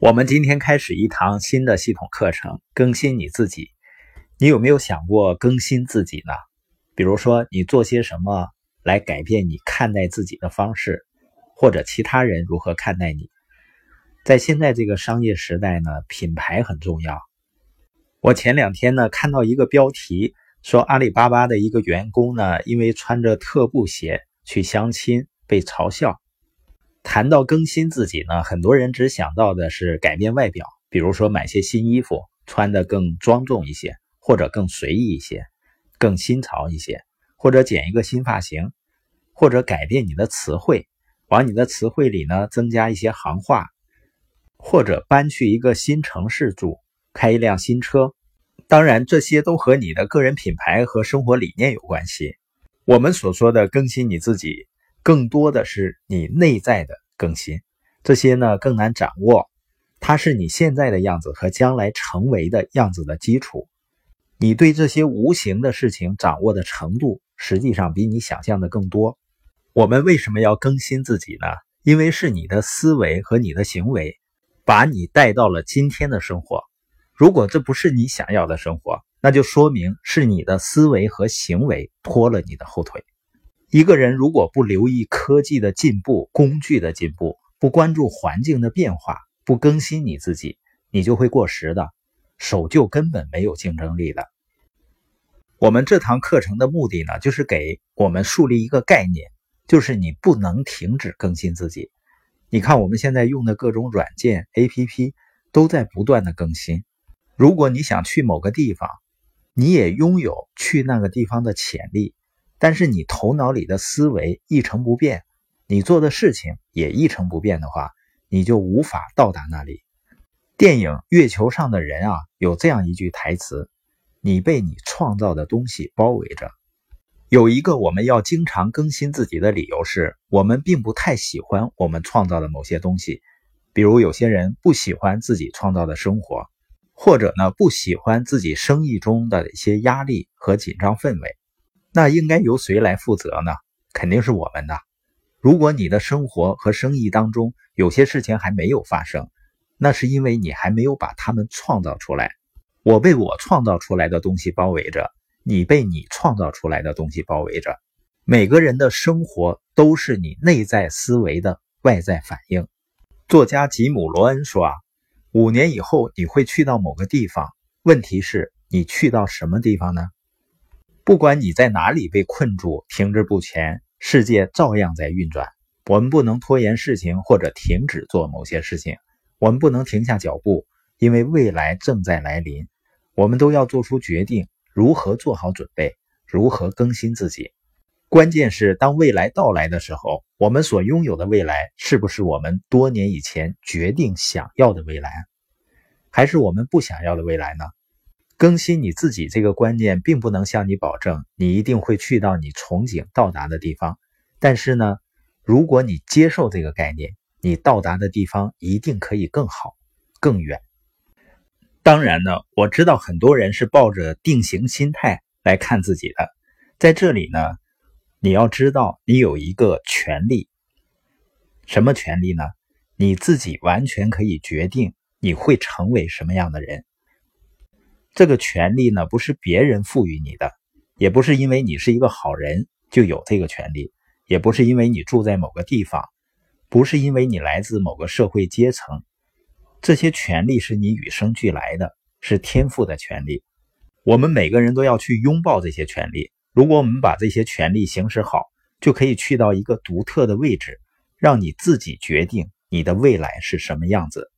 我们今天开始一堂新的系统课程，更新你自己。你有没有想过更新自己呢？比如说，你做些什么来改变你看待自己的方式，或者其他人如何看待你？在现在这个商业时代呢，品牌很重要。我前两天呢看到一个标题，说阿里巴巴的一个员工呢，因为穿着特步鞋去相亲被嘲笑。谈到更新自己呢，很多人只想到的是改变外表，比如说买些新衣服，穿得更庄重一些，或者更随意一些，更新潮一些，或者剪一个新发型，或者改变你的词汇，往你的词汇里呢增加一些行话，或者搬去一个新城市住，开一辆新车。当然，这些都和你的个人品牌和生活理念有关系。我们所说的更新你自己。更多的是你内在的更新，这些呢更难掌握。它是你现在的样子和将来成为的样子的基础。你对这些无形的事情掌握的程度，实际上比你想象的更多。我们为什么要更新自己呢？因为是你的思维和你的行为，把你带到了今天的生活。如果这不是你想要的生活，那就说明是你的思维和行为拖了你的后腿。一个人如果不留意科技的进步、工具的进步，不关注环境的变化，不更新你自己，你就会过时的，守旧根本没有竞争力的。我们这堂课程的目的呢，就是给我们树立一个概念，就是你不能停止更新自己。你看我们现在用的各种软件、APP 都在不断的更新。如果你想去某个地方，你也拥有去那个地方的潜力。但是你头脑里的思维一成不变，你做的事情也一成不变的话，你就无法到达那里。电影《月球上的人》啊，有这样一句台词：“你被你创造的东西包围着。”有一个我们要经常更新自己的理由是，我们并不太喜欢我们创造的某些东西，比如有些人不喜欢自己创造的生活，或者呢不喜欢自己生意中的一些压力和紧张氛围。那应该由谁来负责呢？肯定是我们的。如果你的生活和生意当中有些事情还没有发生，那是因为你还没有把它们创造出来。我被我创造出来的东西包围着，你被你创造出来的东西包围着。每个人的生活都是你内在思维的外在反应。作家吉姆·罗恩说：“啊，五年以后你会去到某个地方，问题是你去到什么地方呢？”不管你在哪里被困住、停滞不前，世界照样在运转。我们不能拖延事情或者停止做某些事情，我们不能停下脚步，因为未来正在来临。我们都要做出决定，如何做好准备，如何更新自己。关键是，当未来到来的时候，我们所拥有的未来是不是我们多年以前决定想要的未来，还是我们不想要的未来呢？更新你自己这个观念，并不能向你保证你一定会去到你憧憬到达的地方。但是呢，如果你接受这个概念，你到达的地方一定可以更好、更远。当然呢，我知道很多人是抱着定型心态来看自己的。在这里呢，你要知道，你有一个权利。什么权利呢？你自己完全可以决定你会成为什么样的人。这个权利呢，不是别人赋予你的，也不是因为你是一个好人就有这个权利，也不是因为你住在某个地方，不是因为你来自某个社会阶层，这些权利是你与生俱来的，是天赋的权利。我们每个人都要去拥抱这些权利。如果我们把这些权利行使好，就可以去到一个独特的位置，让你自己决定你的未来是什么样子。